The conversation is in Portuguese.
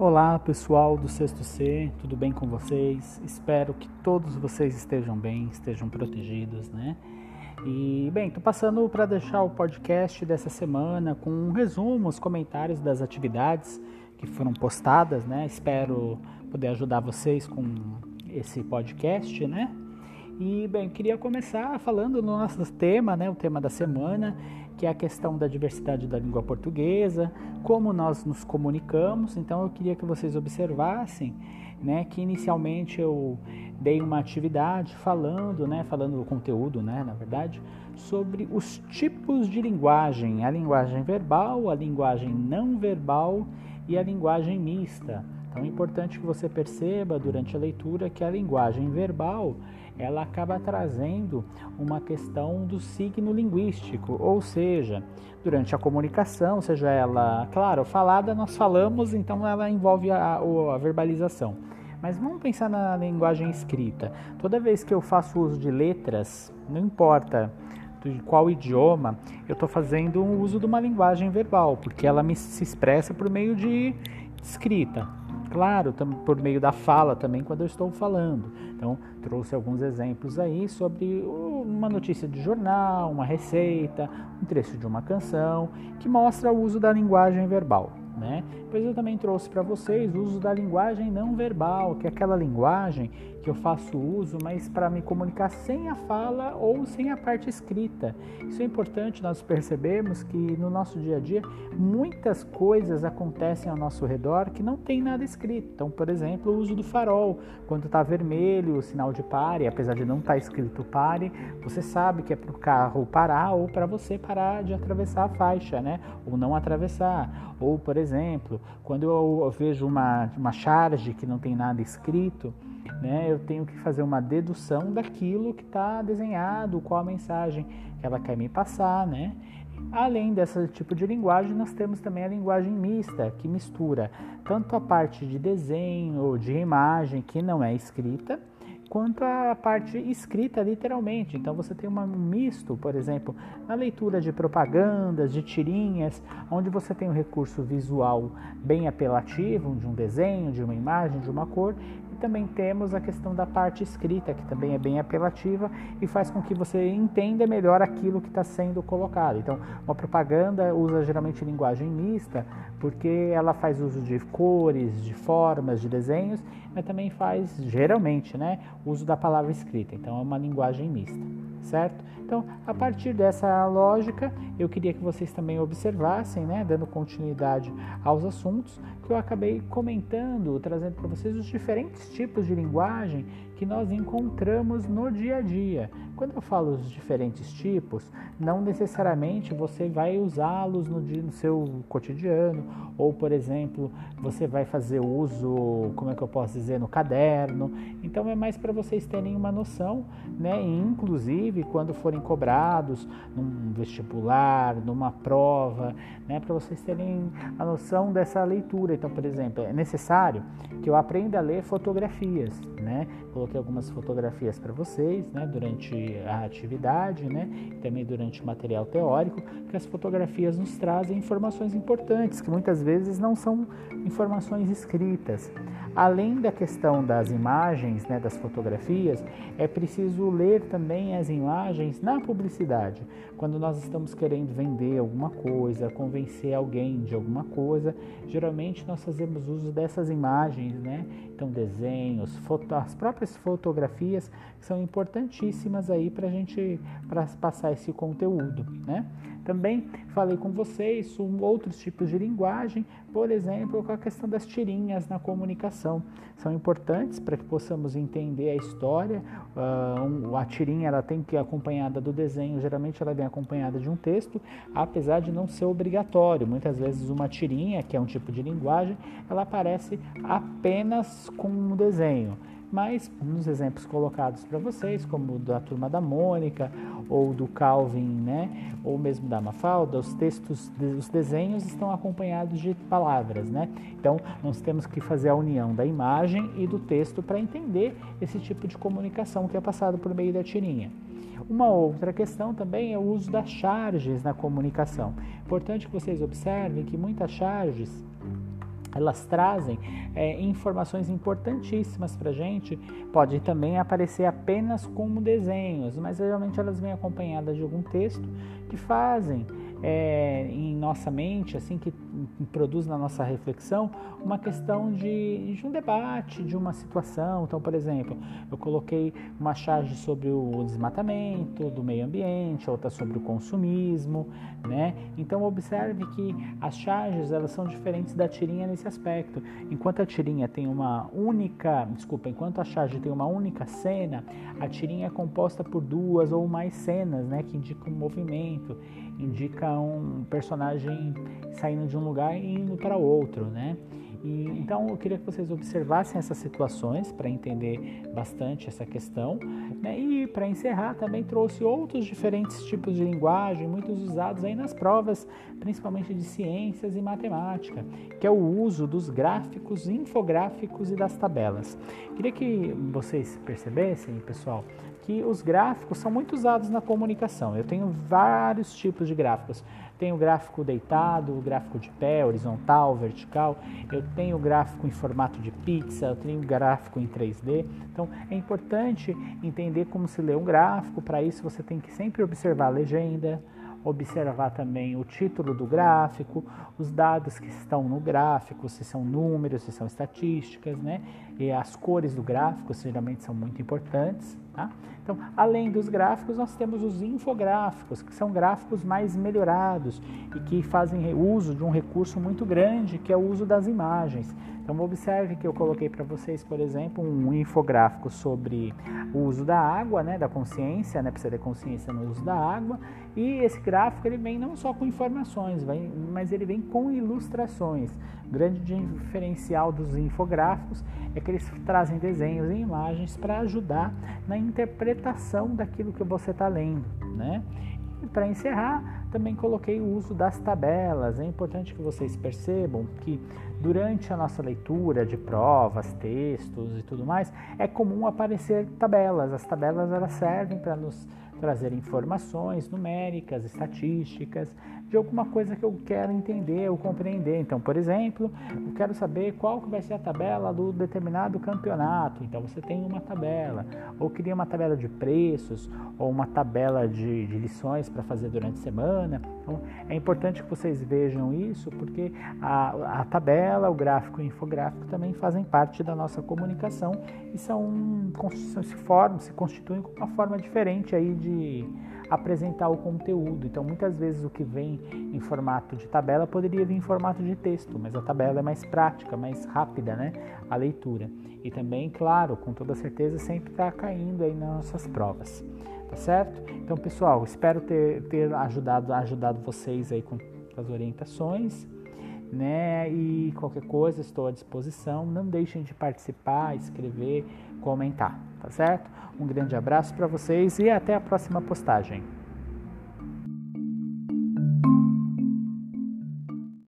Olá pessoal do Sexto C, tudo bem com vocês? Espero que todos vocês estejam bem, estejam protegidos, né? E bem, tô passando para deixar o podcast dessa semana com um resumo, os comentários das atividades que foram postadas, né? Espero poder ajudar vocês com esse podcast, né? E bem, queria começar falando no nosso tema, né, o tema da semana, que é a questão da diversidade da língua portuguesa, como nós nos comunicamos. Então eu queria que vocês observassem, né, que inicialmente eu dei uma atividade falando, né, falando o conteúdo, né, na verdade, sobre os tipos de linguagem, a linguagem verbal, a linguagem não verbal e a linguagem mista. Então é importante que você perceba durante a leitura que a linguagem verbal ela acaba trazendo uma questão do signo linguístico, ou seja, durante a comunicação, seja ela, claro, falada nós falamos, então ela envolve a, a verbalização. Mas vamos pensar na linguagem escrita. Toda vez que eu faço uso de letras, não importa de qual idioma, eu estou fazendo um uso de uma linguagem verbal, porque ela me se expressa por meio de escrita. Claro, por meio da fala também quando eu estou falando. Então, trouxe alguns exemplos aí sobre uma notícia de jornal, uma receita, um trecho de uma canção, que mostra o uso da linguagem verbal. Né? Eu também trouxe para vocês o uso da linguagem não verbal, que é aquela linguagem que eu faço uso, mas para me comunicar sem a fala ou sem a parte escrita. Isso é importante nós percebemos que no nosso dia a dia muitas coisas acontecem ao nosso redor que não tem nada escrito. Então, por exemplo, o uso do farol, quando está vermelho, o sinal de pare, apesar de não estar tá escrito pare, você sabe que é para o carro parar ou para você parar de atravessar a faixa, né? Ou não atravessar. Ou, por exemplo, quando eu vejo uma, uma charge que não tem nada escrito, né, eu tenho que fazer uma dedução daquilo que está desenhado, qual a mensagem que ela quer me passar, né? Além desse tipo de linguagem, nós temos também a linguagem mista, que mistura tanto a parte de desenho, de imagem, que não é escrita, quanto a parte escrita literalmente. Então você tem um misto, por exemplo, na leitura de propagandas, de tirinhas, onde você tem um recurso visual bem apelativo, de um desenho, de uma imagem, de uma cor, também temos a questão da parte escrita, que também é bem apelativa e faz com que você entenda melhor aquilo que está sendo colocado. Então, uma propaganda usa geralmente linguagem mista, porque ela faz uso de cores, de formas, de desenhos, mas também faz, geralmente, né, uso da palavra escrita. Então, é uma linguagem mista, certo? Então, a partir dessa lógica, eu queria que vocês também observassem, né, dando continuidade aos assuntos, que eu acabei comentando, trazendo para vocês os diferentes tipos de linguagem que nós encontramos no dia a dia. Quando eu falo os diferentes tipos, não necessariamente você vai usá-los no, no, seu cotidiano, ou por exemplo, você vai fazer uso, como é que eu posso dizer, no caderno. Então é mais para vocês terem uma noção, né? E, inclusive quando forem cobrados num vestibular, numa prova, né? Para vocês terem a noção dessa leitura. Então, por exemplo, é necessário que eu aprenda a ler fotografias, né? Coloquei algumas fotografias para vocês, né? Durante a atividade, né? Também durante o material teórico, que as fotografias nos trazem informações importantes, que muitas vezes não são informações escritas. Além da questão das imagens, né, das fotografias, é preciso ler também as imagens na publicidade. Quando nós estamos querendo vender alguma coisa, convencer alguém de alguma coisa, geralmente nós fazemos uso dessas imagens, né? Então, desenhos, foto, as próprias fotografias são importantíssimas aí para a gente pra passar esse conteúdo, né? Também falei com vocês sobre outros tipos de linguagem, por exemplo, com a questão das tirinhas na comunicação. São importantes para que possamos entender a história. Uh, a tirinha ela tem que ir acompanhada do desenho, geralmente ela vem acompanhada de um texto, apesar de não ser obrigatório. Muitas vezes uma tirinha, que é um tipo de linguagem, ela aparece apenas com um desenho mas nos exemplos colocados para vocês, como da turma da Mônica ou do Calvin, né, ou mesmo da Mafalda, os textos, os desenhos estão acompanhados de palavras, né? Então, nós temos que fazer a união da imagem e do texto para entender esse tipo de comunicação que é passado por meio da tirinha. Uma outra questão também é o uso das charges na comunicação. Importante que vocês observem que muitas charges elas trazem é, informações importantíssimas para a gente. Pode também aparecer apenas como desenhos, mas geralmente elas vêm acompanhadas de algum texto que fazem é, em nossa mente, assim que produz na nossa reflexão, uma questão de, de, um debate, de uma situação. Então, por exemplo, eu coloquei uma charge sobre o desmatamento do meio ambiente, outra sobre o consumismo, né? Então, observe que as charges elas são diferentes da tirinha nesse aspecto. Enquanto a tirinha tem uma única, desculpa, enquanto a charge tem uma única cena, a tirinha é composta por duas ou mais cenas, né, que indicam um movimento indica um personagem saindo de um lugar e indo para outro, né? E, então eu queria que vocês observassem essas situações para entender bastante essa questão. Né? E para encerrar, também trouxe outros diferentes tipos de linguagem, muitos usados aí nas provas, principalmente de ciências e matemática, que é o uso dos gráficos, infográficos e das tabelas. Queria que vocês percebessem, pessoal, que os gráficos são muito usados na comunicação. Eu tenho vários tipos de gráficos. Tenho gráfico deitado, gráfico de pé, horizontal, vertical. Eu tenho gráfico em formato de pizza, eu tenho gráfico em 3D. Então é importante entender como se lê um gráfico. Para isso você tem que sempre observar a legenda, observar também o título do gráfico, os dados que estão no gráfico, se são números, se são estatísticas, né? E as cores do gráfico geralmente são muito importantes, tá? Então, além dos gráficos, nós temos os infográficos, que são gráficos mais melhorados e que fazem uso de um recurso muito grande, que é o uso das imagens. Então observe que eu coloquei para vocês, por exemplo, um infográfico sobre o uso da água, né, da consciência, né, precisa ter consciência no uso da água, e esse gráfico ele vem não só com informações, mas ele vem com ilustrações. O grande diferencial dos infográficos é que eles trazem desenhos e imagens para ajudar na interpretação daquilo que você está lendo, né? E para encerrar, também coloquei o uso das tabelas. É importante que vocês percebam que durante a nossa leitura de provas, textos e tudo mais, é comum aparecer tabelas. As tabelas elas servem para nos trazer informações numéricas, estatísticas, de alguma coisa que eu quero entender ou compreender. Então, por exemplo, eu quero saber qual que vai ser a tabela do determinado campeonato. Então, você tem uma tabela, ou cria uma tabela de preços, ou uma tabela de, de lições para fazer durante a semana. Então, é importante que vocês vejam isso, porque a, a tabela, o gráfico e o infográfico também fazem parte da nossa comunicação e são, se formam, se constituem como uma forma diferente aí de apresentar o conteúdo. Então, muitas vezes o que vem em formato de tabela poderia vir em formato de texto, mas a tabela é mais prática, mais rápida, né? A leitura. E também, claro, com toda certeza, sempre está caindo aí nas nossas provas. Tá certo? Então, pessoal, espero ter, ter ajudado, ajudado vocês aí com as orientações. Né? E qualquer coisa estou à disposição. Não deixem de participar, escrever, comentar, tá certo? Um grande abraço para vocês e até a próxima postagem.